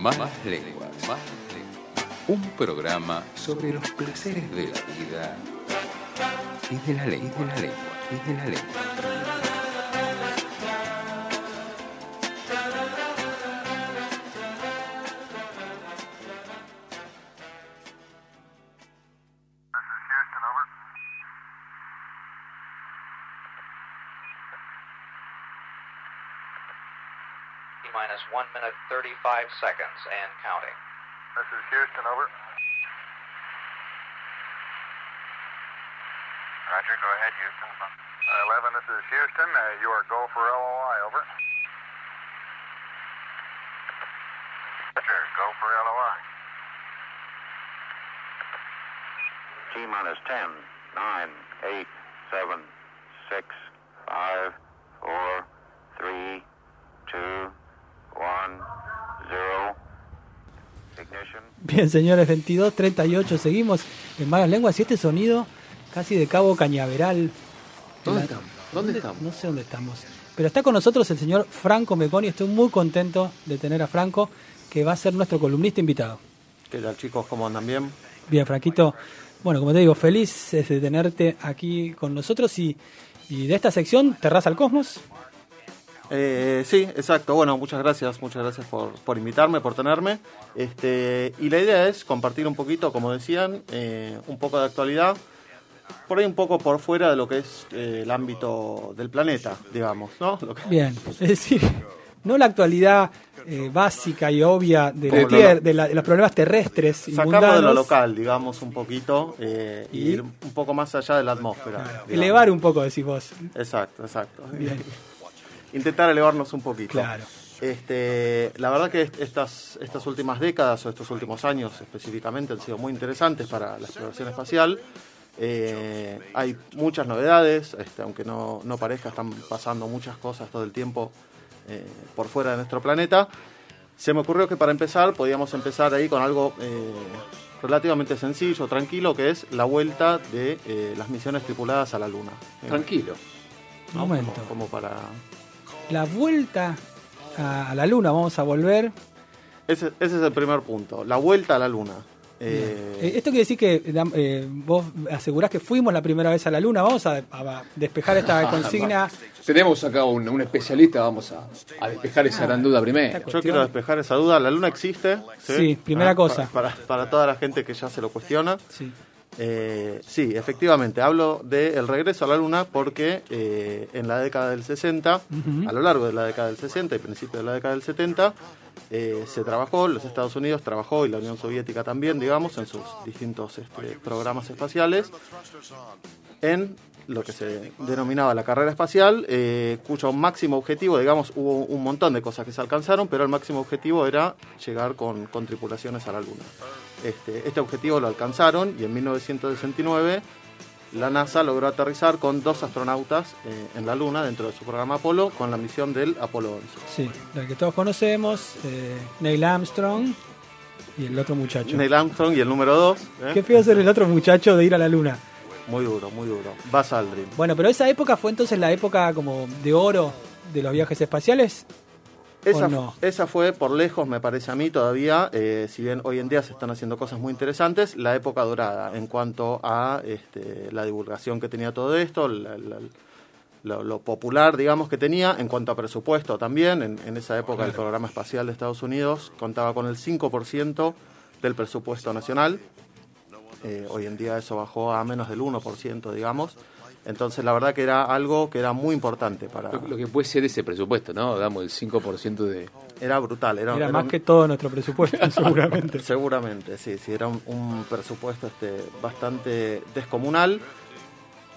Más lenguas. Más lenguas. Un programa sobre los placeres de la vida y de la ley, de la lengua, y de la lengua. Minus 1 minute 35 seconds and counting. This is Houston, over. Roger, go ahead, Houston. Uh, 11, this is Houston. Uh, you are go for LOI, over. Roger, go for LOI. T minus 10, 9, 8, 7, 6, 5, 4, 3, Bien, señores, 22.38, seguimos en malas lenguas y este sonido casi de Cabo Cañaveral. ¿Dónde La- estamos? ¿Dónde estamos? No sé dónde estamos. Pero está con nosotros el señor Franco Meconi. Estoy muy contento de tener a Franco, que va a ser nuestro columnista invitado. ¿Qué tal chicos? ¿Cómo andan bien? Bien, Franquito. Bueno, como te digo, feliz de tenerte aquí con nosotros y, y de esta sección, Terraza al Cosmos. Eh, sí, exacto. Bueno, muchas gracias, muchas gracias por, por invitarme, por tenerme. Este, y la idea es compartir un poquito, como decían, eh, un poco de actualidad, por ahí un poco por fuera de lo que es eh, el ámbito del planeta, digamos, ¿no? Lo que- Bien, es decir, no la actualidad eh, básica y obvia de, la de, la- de los problemas terrestres y Sacamos de lo local, digamos, un poquito, eh, y ¿Y? ir un poco más allá de la atmósfera. digamos. Elevar un poco, decís vos. Exacto, exacto. Bien. Intentar elevarnos un poquito. Claro. Este, la verdad que est- estas, estas últimas décadas o estos últimos años específicamente han sido muy interesantes para la exploración espacial. Eh, hay muchas novedades, este, aunque no, no parezca, están pasando muchas cosas todo el tiempo eh, por fuera de nuestro planeta. Se me ocurrió que para empezar podíamos empezar ahí con algo eh, relativamente sencillo, tranquilo, que es la vuelta de eh, las misiones tripuladas a la Luna. Tranquilo. ¿no? Momento. Como, como para... La vuelta a, a la luna, vamos a volver. Ese, ese es el primer punto, la vuelta a la Luna. Eh, esto quiere decir que eh, vos asegurás que fuimos la primera vez a la luna. Vamos a, a despejar esta consigna. Tenemos acá un, un especialista, vamos a, a despejar esa gran duda primero. yo quiero despejar esa duda, la Luna existe. Sí, primera Ah, cosa. Para, para- para toda la gente que ya se lo cuestiona. Sí. Eh, sí, efectivamente, hablo del regreso a la Luna porque eh, en la década del 60, a lo largo de la década del 60 y principio de la década del 70, eh, se trabajó, los Estados Unidos trabajó y la Unión Soviética también, digamos, en sus distintos este, programas espaciales, en lo que se denominaba la carrera espacial, eh, cuyo máximo objetivo, digamos, hubo un montón de cosas que se alcanzaron, pero el máximo objetivo era llegar con, con tripulaciones a la Luna. Este, este objetivo lo alcanzaron y en 1969 la NASA logró aterrizar con dos astronautas eh, en la Luna dentro de su programa Apolo con la misión del Apolo 11. Sí, del que todos conocemos, eh, Neil Armstrong y el otro muchacho. Neil Armstrong y el número 2, Qué feo ser el otro muchacho de ir a la luna. Muy duro, muy duro. Buzz Aldrin. Bueno, pero esa época fue entonces la época como de oro de los viajes espaciales. Esa, ¿O no? esa fue por lejos, me parece a mí todavía, eh, si bien hoy en día se están haciendo cosas muy interesantes, la época dorada en cuanto a este, la divulgación que tenía todo esto, la- la- lo, lo popular, digamos, que tenía, en cuanto a presupuesto también. En, en esa época el programa espacial de Estados Unidos contaba con el 5% del presupuesto nacional. Eh, hoy en día eso bajó a menos del 1%, digamos. Entonces la verdad que era algo que era muy importante para... Lo, lo que puede ser ese presupuesto, ¿no? Damos el 5% de... Era brutal. Era, Era era más un- que todo nuestro presupuesto, seguramente. Seguramente, sí, sí, era un, un presupuesto este, bastante descomunal.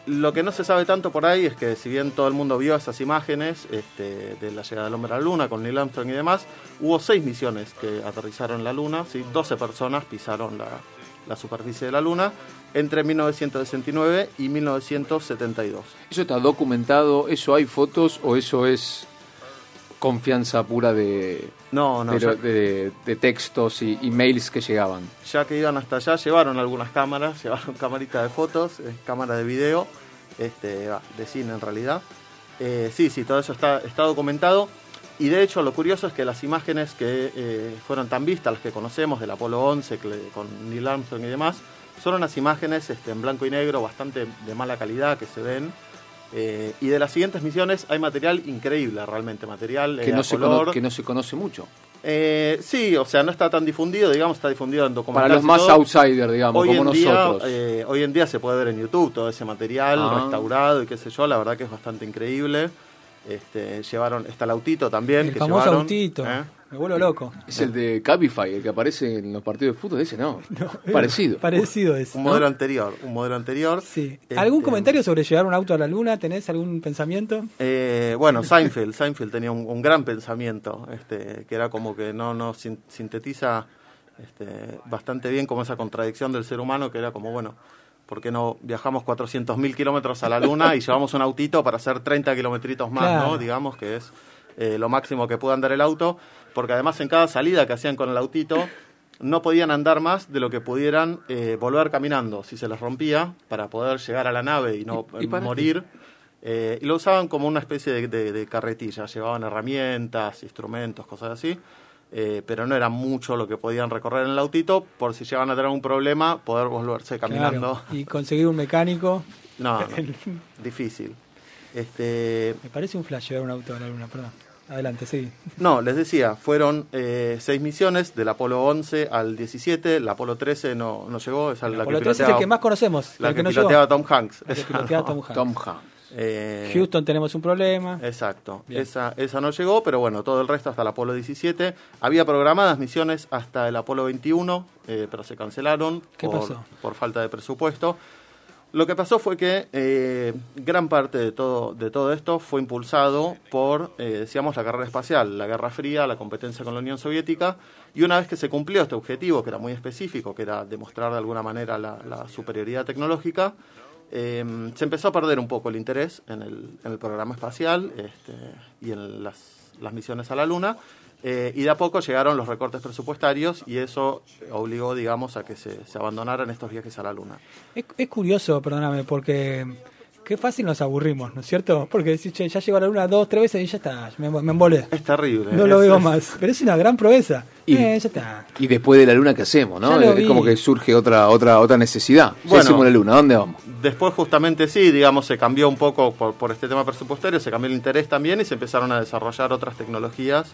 Lo que no se sabe tanto por ahí es que si bien todo el mundo vio esas imágenes este, de la llegada del hombre a la luna con Neil Armstrong y demás, hubo seis misiones que aterrizaron en la luna, ¿sí? 12 personas pisaron la, la superficie de la luna entre 1969 y 1972. ¿Eso está documentado? ¿Eso hay fotos o eso es confianza pura de, No, no, de, ya- lo- de- de textos y emails que llegaban? ya que iban hasta allá, llevaron algunas cámaras, llevaron camaritas de fotos, eh, cámaras de video, este, de cine en realidad. Eh, sí, sí, todo eso está, está documentado. Y de hecho lo curioso es que las imágenes que eh, fueron tan vistas, las que conocemos del Apolo 11 que le- con Neil Armstrong y demás, son unas imágenes este, en blanco y negro bastante de mala calidad que se ven. Eh, y de las siguientes misiones hay material increíble, realmente, material eh, Que no, a se color. que no se conoce mucho. Eh, sí, o sea, no está tan difundido, digamos, está difundido en Para los más outsiders, digamos, Hoy como en, día, nosotros. eh, hoy en día se puede ver en YouTube todo ese material Ah. restaurado y qué sé yo, la verdad que es bastante increíble. Este, llevaron, está el autito también. El que famoso llevaron, autito. ¿eh? Me vuelvo loco. Es el de Cabify, el que aparece en los partidos de fútbol. Ese no. Parecido. Parecido es. Un ¿no? modelo anterior, un modelo anterior. Sí. Este, ¿Algún comentario sobre llevar un auto a la luna? ¿Tenés algún pensamiento? Eh, bueno, Seinfeld, Seinfeld tenía un, un gran pensamiento, este, que era como que no, no sin- sintetiza este, bastante bien como esa contradicción del ser humano, que era como, bueno, ¿por qué no viajamos 400.000 kilómetros a la luna y llevamos un autito para hacer 30 kilometritos más, Claro. ¿no? Digamos que es eh, lo máximo que puede andar el auto, porque además en cada salida que hacían con el autito no podían andar más de lo que pudieran eh, volver caminando, si se les rompía, para poder llegar a la nave y no ¿Y- y para morir. Eh, y lo usaban como una especie de, de- de carretilla, llevaban herramientas, instrumentos, cosas así, eh, pero no era mucho lo que podían recorrer en el autito, por si llegaban a tener un problema, poder volverse caminando. Claro. Y conseguir un mecánico. No, no, difícil. Este, Me parece un flash llevar un auto a la luna, perdón. Adelante, sí. no, les decía, fueron eh, seis misiones, del Apolo 11 al 17, el Apolo 13 no, no llegó, esa es la Apolo que 13 es el piloteaba, que más conocemos. la el que que no piloteaba llegó. Tom Hanks. El que piloteaba no. Tom Hanks. Tom Hanks. Eh, Houston tenemos un problema. Exacto, Bien. esa, esa no llegó, pero bueno, todo el resto hasta el Apolo 17. Había programadas misiones hasta el Apolo 21, eh, pero se cancelaron ¿Qué por, pasó? por falta de presupuesto. Lo que pasó fue que eh, gran parte de todo, de todo esto fue impulsado por, eh, decíamos, la carrera espacial, la Guerra Fría, la competencia con la Unión Soviética, y una vez que se cumplió este objetivo, que era muy específico, que era demostrar de alguna manera la, la superioridad tecnológica, eh, se empezó a perder un poco el interés en el, en el programa espacial este, y en las, las misiones a la Luna. eh, y de a poco llegaron los recortes presupuestarios y eso obligó, digamos, a que se, abandonaran estos viajes a la Luna. Es curioso, perdóname, porque qué fácil nos aburrimos, ¿no es cierto? Porque decís, che, ya llegó a la luna dos, tres veces y ya está, me, me embolé. Es terrible. No lo es- veo es- más. Pero es una gran proeza. Y- Eh, ya está. Y después de la luna, ¿qué hacemos? ¿no? Ya Es como que surge otra otra otra necesidad. Ya Bueno. hicimos la luna, ¿dónde vamos? Después justamente sí, digamos, se cambió un poco por, por este tema presupuestario, se cambió el interés también y se empezaron a desarrollar otras tecnologías,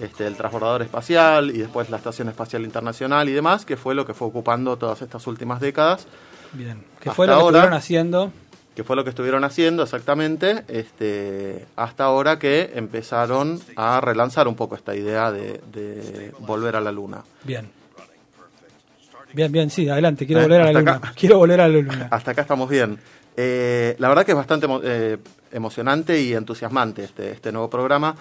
este, el transbordador espacial y después la Estación Espacial Internacional y demás, que fue lo que fue ocupando todas estas últimas décadas, Bien. Que fue lo que ahora- estuvieron haciendo. Que fue lo que estuvieron haciendo exactamente, este, hasta ahora que empezaron a relanzar un poco esta idea de, de volver a la Luna. Bien. Bien, bien, sí, adelante. Quiero Eh, volver a la luna. acá. Quiero volver a la luna. Hasta acá estamos bien. Eh, la verdad que es bastante eh, emocionante y entusiasmante este, este nuevo programa.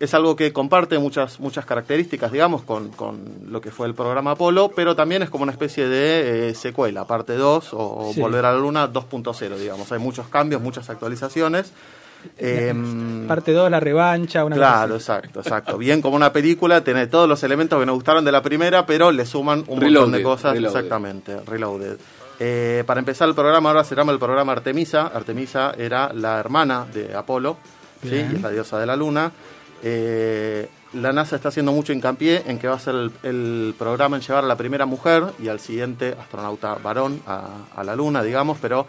Es algo que comparte muchas, muchas características, digamos, con, con lo que fue el programa Apolo, pero también es como una especie de eh, secuela, parte 2 o, o Sí. Volver a la Luna 2.0, digamos. Hay muchos cambios, muchas actualizaciones. Em, Parte 2, la revancha, una Claro, cosa exacto, exacto. Bien como una película, tiene todos los elementos que nos gustaron de la primera, pero le suman un montón de Reloaded, cosas. reloaded. Exactamente, reloaded. Eh, para empezar el programa, ahora se llama el programa Artemisa. Artemisa era la hermana de Apolo, ¿sí? Y es la diosa de la luna. Eh, la NASA está haciendo mucho hincapié en que va a ser el, el programa en llevar a la primera mujer y al siguiente astronauta varón a, a la luna, digamos, pero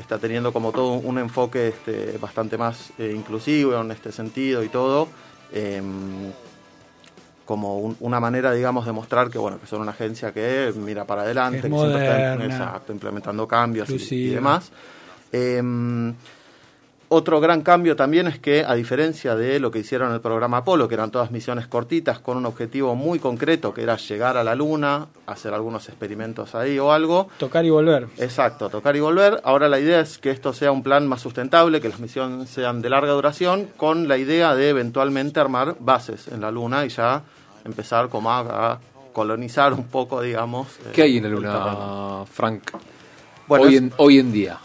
está teniendo como todo un enfoque este, bastante más eh, inclusivo en este sentido y todo. em, como un- una manera, digamos, de mostrar que, bueno, que son una agencia que mira para adelante, Es que siempre está moderna. exacto, implementando cambios y- y, demás. Otro gran cambio también es que, a diferencia de lo que hicieron en el programa Apolo, que eran todas misiones cortitas con un objetivo muy concreto, que era llegar a la Luna, hacer algunos experimentos ahí o algo, Tocar y volver. Exacto, tocar y volver. Ahora la idea es que esto sea un plan más sustentable, que las misiones sean de larga duración, con la idea de eventualmente armar bases en la Luna y ya empezar como a, a colonizar un poco, digamos. eh, ¿Qué hay en la luna, Frank? Bueno, hoy, es- en, hoy en día.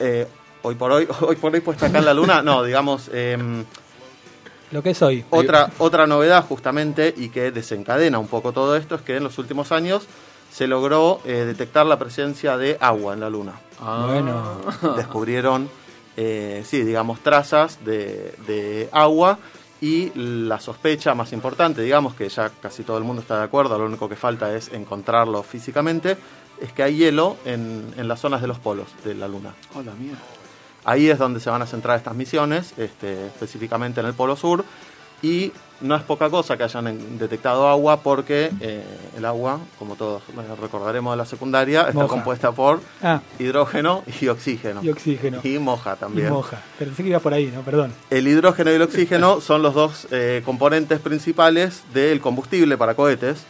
eh, hoy por hoy, hoy por hoy puesta acá en la Luna, no, digamos, em, Lo que es hoy. otra, otra novedad justamente y que desencadena un poco todo esto es que en los últimos años se logró eh, detectar la presencia de agua en la Luna. Ah. Bueno. descubrieron, eh, sí, digamos, trazas de, de agua Y la sospecha más importante, digamos, que ya casi todo el mundo está de acuerdo, lo único que falta es encontrarlo físicamente, es que hay hielo en, en las zonas de los polos de la Luna. Hola, mierda. Ahí es donde se van a centrar estas misiones, este, específicamente en el Polo Sur. Y no es poca cosa que hayan detectado agua porque eh, el agua, como todos eh, recordaremos de la secundaria, está Moja. compuesta por Ah, hidrógeno y oxígeno. y oxígeno. Y moja Y también. moja. Pensé que iba por ahí, ¿no? Perdón. El hidrógeno y el oxígeno son los dos eh, componentes principales del combustible para cohetes.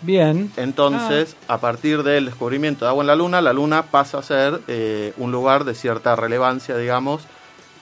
Bien. Entonces, a partir del descubrimiento de agua en la Luna, la Luna pasa a ser eh, un lugar de cierta relevancia, digamos,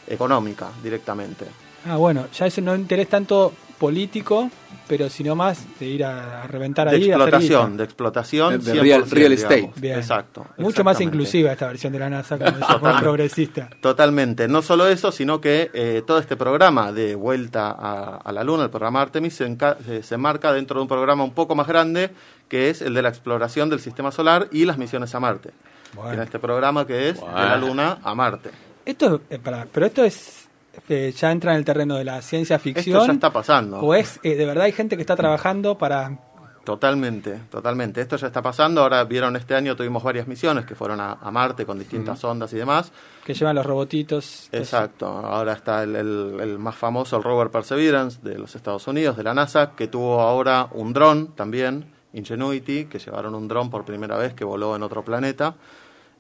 económica directamente. Ah, bueno, ya eso no interés tanto político, pero sino más de ir a, a reventar De ahí. explotación, de explotación. De real- 100%, real estate. Bien. Exacto. Mucho más inclusiva esta versión de la NASA, como dice, más progresista. Totalmente. No solo eso, sino que eh, todo este programa de vuelta a, a la Luna, el programa Artemis, se, enca- se, se marca dentro de un programa un poco más grande, que es el de la exploración del sistema solar y las misiones a Marte. Bueno. En este programa que es de la. Luna a Marte. Esto, eh, pará, pero esto es eh, ya entra en el terreno de la ciencia ficción. Esto ya está pasando. O es, eh, de verdad hay gente que está trabajando para... Totalmente, totalmente. Esto ya está pasando. Ahora vieron este año tuvimos varias misiones que fueron a, a Marte con distintas ondas y demás. que llevan los robotitos. Exacto. Ahora está el, el- el más famoso, el rover Perseverance de los Estados Unidos, de la NASA, que tuvo ahora un dron también, Ingenuity, que llevaron un dron por primera vez que voló en otro planeta.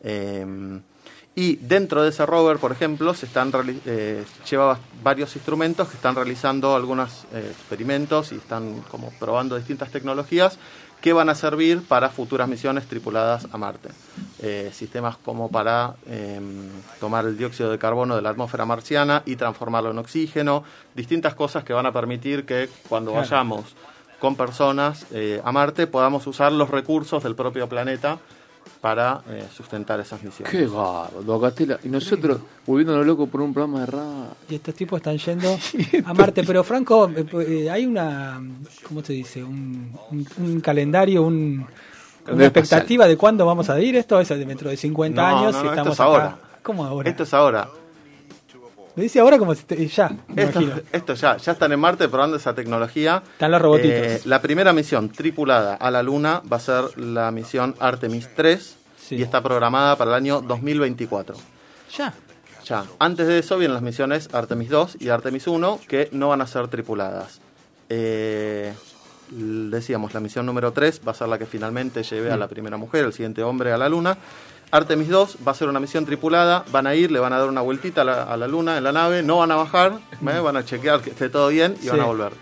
Eh, y dentro de ese rover, por ejemplo, se están eh, lleva varios instrumentos que están realizando algunos eh, experimentos y están como probando distintas tecnologías que van a servir para futuras misiones tripuladas a Marte. Eh, sistemas como para eh, tomar el dióxido de carbono de la atmósfera marciana y transformarlo en oxígeno, distintas cosas que van a permitir que cuando Claro. vayamos con personas eh, a Marte podamos usar los recursos del propio planeta para eh, sustentar esas misiones. Qué gardo, Castela. Y nosotros volviéndonos locos por un programa de radio. Y estos tipos están yendo a Marte. Pero Franco, eh, eh, hay una, ¿cómo se dice? Un, un- un calendario, un, una expectativa de cuándo vamos a ir esto. Es dentro de 50 No, años no, no, estamos esto es acá. ahora. ¿Cómo ahora? Esto es ahora. Lo dice ahora como si te- ya, Esto, esto ya, ya están en Marte probando esa tecnología. Están los robotitos. Eh, la primera misión tripulada a la Luna va a ser la misión Artemis 3 Sí. y está programada para el año 2024. Ya. Ya. Antes de eso vienen las misiones Artemis 2 y Artemis 1 que no van a ser tripuladas. Eh, decíamos, la misión número 3 va a ser la que finalmente lleve Mm. a la primera mujer, el siguiente hombre a la Luna. Artemis 2 va a ser una misión tripulada, van a ir, le van a dar una vueltita a la, a la Luna en la nave, no van a bajar, ¿eh? van a chequear que esté todo bien y Sí. van a volver.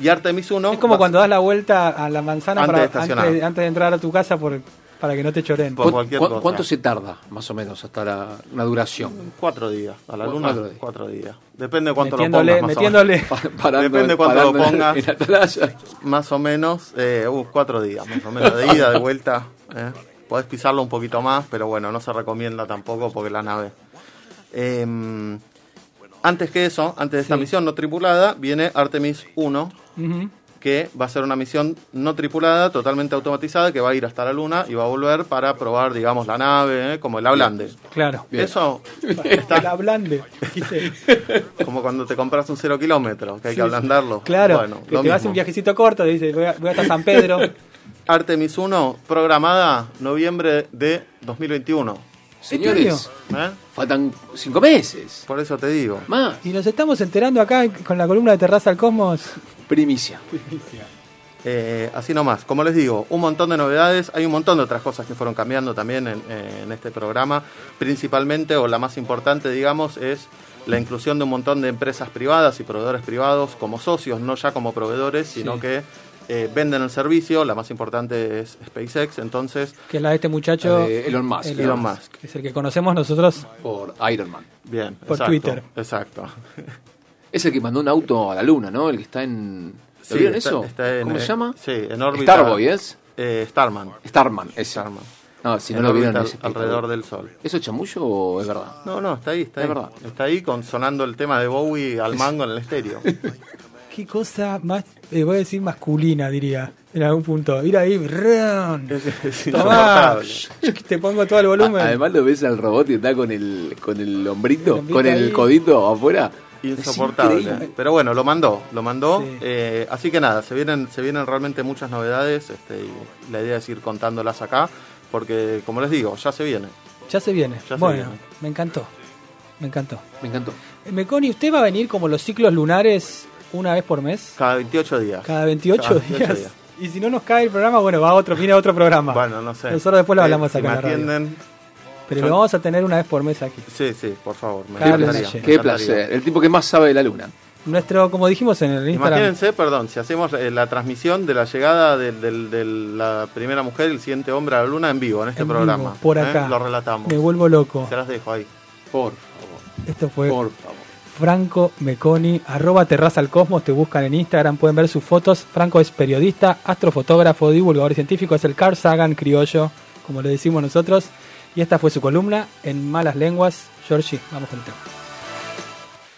Y Artemis 1... Es como va- cuando das la vuelta a la manzana Antes para, de estacionar. antes, antes de entrar a tu casa por, para que no te choren. Por ¿Cu- cualquier cu- cosa. ¿Cuánto se tarda, más o menos, hasta la, una duración? Cuatro días, a la Luna cuatro días. cuatro días. Depende de cuánto metiéndole, lo pongas. más o menos. metiéndole. Parando- Depende cuánto lo pongas. En la atalaya. Más o menos, eh, uh, cuatro días, más o menos, de ida, de vuelta. ¿eh? Podés pisarlo un poquito más, pero bueno, no se recomienda tampoco porque la nave. Eh, antes que eso, antes de esta Sí. misión no tripulada, viene Artemis 1, Ujú. que va a ser una misión no tripulada, totalmente automatizada, que va a ir hasta la Luna y va a volver para probar, digamos, la nave, ¿eh? como el Ablande. Claro. Bien. Eso El ablande. como cuando te compras un cero kilómetro, que hay Sí, que ablandarlo. Claro, Bueno, que te vas mismo. un viajecito corto, dices, voy, a- voy hasta San Pedro. Artemis 1, programada noviembre de 2021. Señores, ¿eh? faltan cinco meses. Por eso te digo. Más. Y nos estamos enterando acá con la columna de Terraza al Cosmos. Primicia. Eh, así nomás, como les digo, un montón de novedades, hay un montón de otras cosas que fueron cambiando también en, eh, en este programa, principalmente, o la más importante, digamos, es la inclusión de un montón de empresas privadas y proveedores privados como socios, no ya como proveedores, sino Sí. que eh, venden el servicio, la más importante es SpaceX, entonces, Que es la de este muchacho. Eh, Elon Musk. Elon Musk. Que es el que conocemos nosotros. Por Iron Man. bien. Por exacto, Twitter. Exacto. Es el que mandó un auto a la luna, ¿no? El que está en. ¿Lo Sí, vieron está- eso? está en, ¿Cómo eh, se llama? Sí, en órbita. Starboy, ¿es? Eh, Starman. Starman, ese. Starman. No, si no lo vieron, es alrededor del Sol. ¿Eso es chamullo o es verdad? No, no, está ahí, está Es ahí. verdad. Está ahí con, sonando el tema de Bowie al mango en el estéreo. Qué cosa más, eh, voy a decir masculina, diría, en algún punto. Ir ahí, es Tomá, te pongo todo el volumen. A- Además lo ves al robot y está con el, con el hombrito, El hombrito con el ahí. codito afuera. insoportable. Pero bueno, lo mandó, lo mandó. Sí. Eh, así que nada, se vienen, se vienen realmente muchas novedades. Este, y la idea es ir contándolas acá, porque como les digo, ya se viene. Ya se viene. Ya se bueno, viene. me encantó. Me encantó. Me encantó. Eh, Meconi, ¿usted va a venir como los ciclos lunares una vez por mes? Cada 28 días. Cada 28, Cada 28 días. días. Y si no nos cae el programa, bueno, va a otro, viene a otro programa. Bueno, no sé. Nosotros después lo Eh, hablamos si acá en me la radio. atienden, Pero yo- lo vamos a tener una vez por mes aquí. Sí, sí, por favor. Me Qué placer. El tipo que más sabe de la luna. Nuestro, como dijimos en el Instagram, Imagínense, perdón, si hacemos eh, la transmisión de la llegada de la primera mujer y el siguiente hombre a la luna en vivo, en este en vivo, programa. por ¿eh? acá. Lo relatamos. me vuelvo loco. Se las dejo ahí. Por favor. Esto fue Por favor. Franco Meconi, arroba Terraza al Cosmos, te buscan en Instagram, pueden ver sus fotos. Franco es periodista, astrofotógrafo, divulgador científico, es el Carl Sagan criollo, como le decimos nosotros. Y esta fue su columna en Malas Lenguas. Georgie, vamos con el tema.